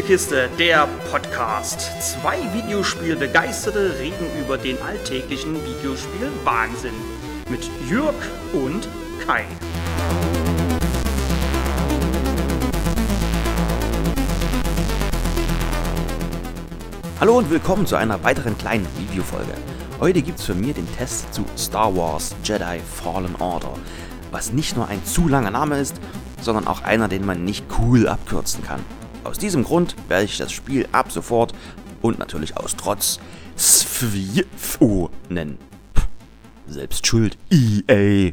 Spielekiste, der Podcast. Zwei Videospielbegeisterte reden über den alltäglichen Videospiel-Wahnsinn. Mit Jürg und Kai. Hallo und willkommen zu einer weiteren kleinen Videofolge. Heute gibt's für mir den Test zu Star Wars Jedi Fallen Order, was nicht nur ein zu langer Name ist, sondern auch einer, den man nicht cool abkürzen kann. Aus diesem Grund werde ich das Spiel ab sofort und natürlich aus Trotz SFIFO nennen. Selbst schuld, EA.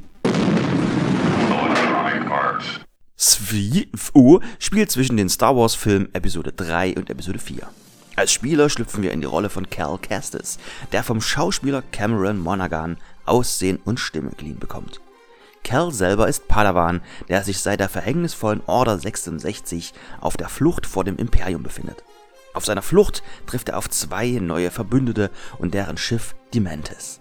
SFIFO spielt zwischen den Star Wars Filmen Episode 3 und Episode 4. Als Spieler schlüpfen wir in die Rolle von Cal Kestis, der vom Schauspieler Cameron Monaghan Aussehen und Stimme clean bekommt. Cal selber ist Padawan, der sich seit der verhängnisvollen Order 66 auf der Flucht vor dem Imperium befindet. Auf seiner Flucht trifft er auf zwei neue Verbündete und deren Schiff die Mantis.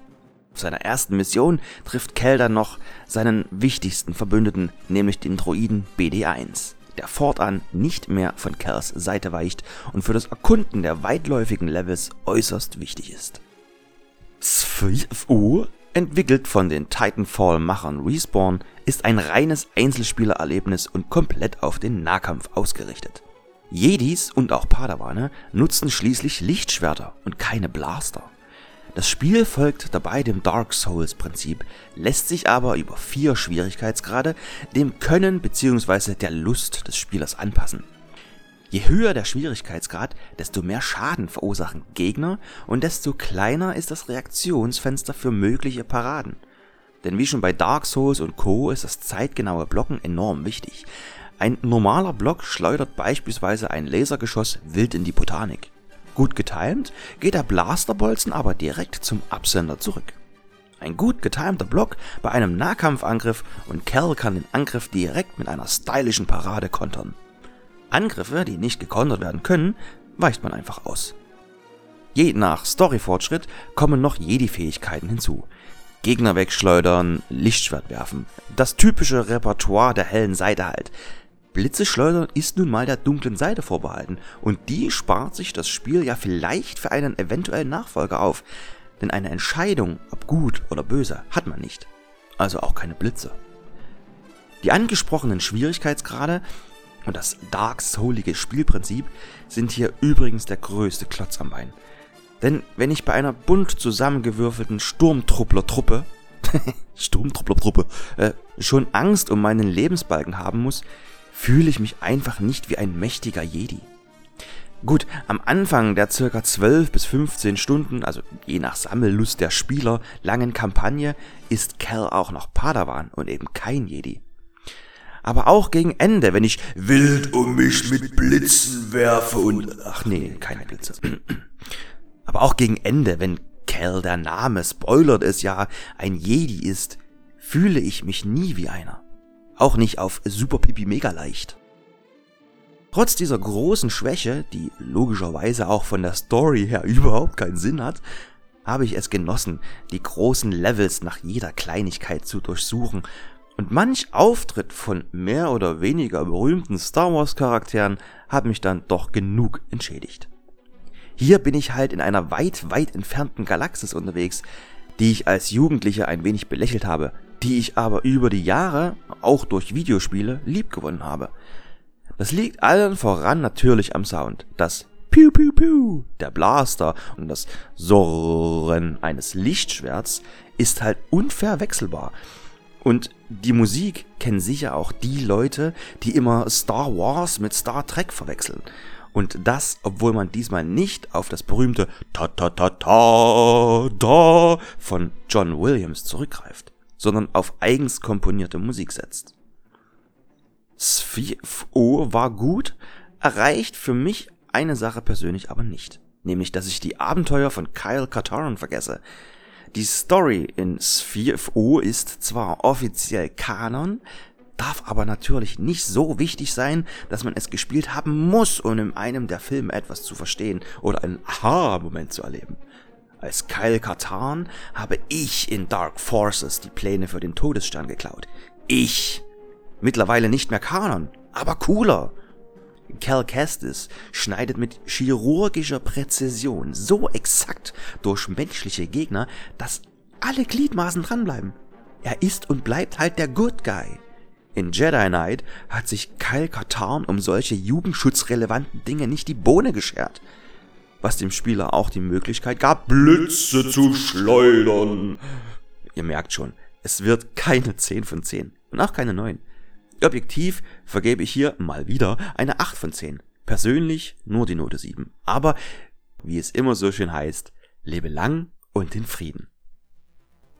Auf seiner ersten Mission trifft Cal dann noch seinen wichtigsten Verbündeten, nämlich den Droiden BD-1 der fortan nicht mehr von Cals Seite weicht und für das Erkunden der weitläufigen Levels äußerst wichtig ist. SFU, entwickelt von den Titanfall-Machern Respawn, ist ein reines Einzelspielererlebnis und komplett auf den Nahkampf ausgerichtet. Jedis und auch Padawane nutzen schließlich Lichtschwerter und keine Blaster. Das Spiel folgt dabei dem Dark Souls Prinzip, lässt sich aber über vier Schwierigkeitsgrade dem Können bzw. der Lust des Spielers anpassen. Je höher der Schwierigkeitsgrad, desto mehr Schaden verursachen Gegner und desto kleiner ist das Reaktionsfenster für mögliche Paraden. Denn wie schon bei Dark Souls und Co. ist das zeitgenaue Blocken enorm wichtig. Ein normaler Block schleudert beispielsweise ein Lasergeschoss wild in die Botanik. Gut getimt geht der Blasterbolzen aber direkt zum Absender zurück. Ein gut getimter Block bei einem Nahkampfangriff und Cal kann den Angriff direkt mit einer stylischen Parade kontern. Angriffe, die nicht gekontert werden können, weicht man einfach aus. Je nach Storyfortschritt kommen noch Jedi-Fähigkeiten hinzu. Gegner wegschleudern, Lichtschwert werfen. Das typische Repertoire der hellen Seite halt. Blitze schleudern ist nun mal der dunklen Seite vorbehalten und die spart sich das Spiel ja vielleicht für einen eventuellen Nachfolger auf. Denn eine Entscheidung, ob gut oder böse, hat man nicht. Also auch keine Blitze. Die angesprochenen Schwierigkeitsgrade und das Dark Soulige Spielprinzip sind hier übrigens der größte Klotz am Bein. Denn wenn ich bei einer bunt zusammengewürfelten Sturmtruppler-Truppe Sturmtruppler-Truppe äh, schon Angst um meinen Lebensbalken haben muss, fühle ich mich einfach nicht wie ein mächtiger Jedi. Gut, am Anfang der circa 12 bis 15 Stunden, also je nach Sammellust der Spieler, langen Kampagne, ist Cal auch noch Padawan und eben kein Jedi. Aber auch gegen Ende, wenn ich wild um mich mit Blitzen werfe und... Ach nee, keine Blitze. Aber auch gegen Ende, wenn Cal, der Name spoilert es ja, ein Jedi ist, fühle ich mich nie wie einer. Auch nicht auf Super Pipi mega leicht. Trotz dieser großen Schwäche, die logischerweise auch von der Story her überhaupt keinen Sinn hat, habe ich es genossen, die großen Levels nach jeder Kleinigkeit zu durchsuchen und manch Auftritt von mehr oder weniger berühmten Star Wars Charakteren hat mich dann doch genug entschädigt. Hier bin ich halt in einer weit, weit entfernten Galaxis unterwegs, die ich als Jugendlicher ein wenig belächelt habe, die ich aber über die Jahre, auch durch Videospiele, liebgewonnen habe. Das liegt allen voran natürlich am Sound. Das Piu Piu Piu der Blaster und das Surren eines Lichtschwerts ist halt unverwechselbar. Und die Musik kennen sicher auch die Leute, die immer Star Wars mit Star Trek verwechseln. Und das, obwohl man diesmal nicht auf das berühmte Ta Ta Ta Ta Da von John Williams zurückgreift sondern auf eigens komponierte Musik setzt. SFO war gut, erreicht für mich eine Sache persönlich aber nicht, nämlich dass ich die Abenteuer von Kyle Katarn vergesse. Die Story in SFO ist zwar offiziell Kanon, darf aber natürlich nicht so wichtig sein, dass man es gespielt haben muss, um in einem der Filme etwas zu verstehen oder einen Aha-Moment zu erleben. Als Kyle Katarn habe ich in Dark Forces die Pläne für den Todesstern geklaut. Ich. Mittlerweile nicht mehr Kanon, aber cooler. Cal Kestis schneidet mit chirurgischer Präzision so exakt durch menschliche Gegner, dass alle Gliedmaßen dranbleiben. Er ist und bleibt halt der Good Guy. In Jedi Knight hat sich Kyle Katarn um solche jugendschutzrelevanten Dinge nicht die Bohne geschert. Was dem Spieler auch die Möglichkeit gab, Blitze zu schleudern. Ihr merkt schon, es wird keine 10 von 10 und auch keine 9. Objektiv vergebe ich hier mal wieder eine 8 von 10. Persönlich nur die Note 7. Aber, wie es immer so schön heißt, lebe lang und in Frieden.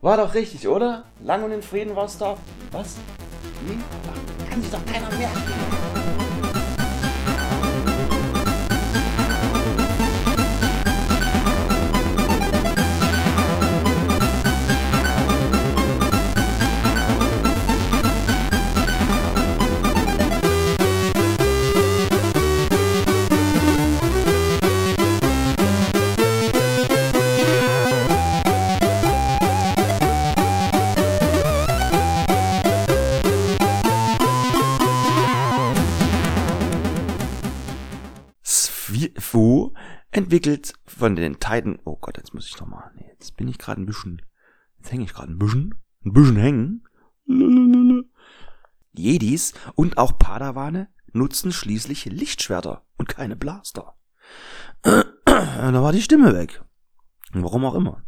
War doch richtig, oder? Lang und in Frieden war's da. Was? Hm? Kann sich doch keiner merken. Sphifo entwickelt von den Titan. Oh Gott, jetzt muss ich noch mal. Nee, jetzt bin ich gerade ein bisschen. Jetzt hänge ich gerade ein bisschen. Ein bisschen hängen. Lalalala. Jedis und auch Padawane nutzen schließlich Lichtschwerter und keine Blaster. da war die Stimme weg. Warum auch immer.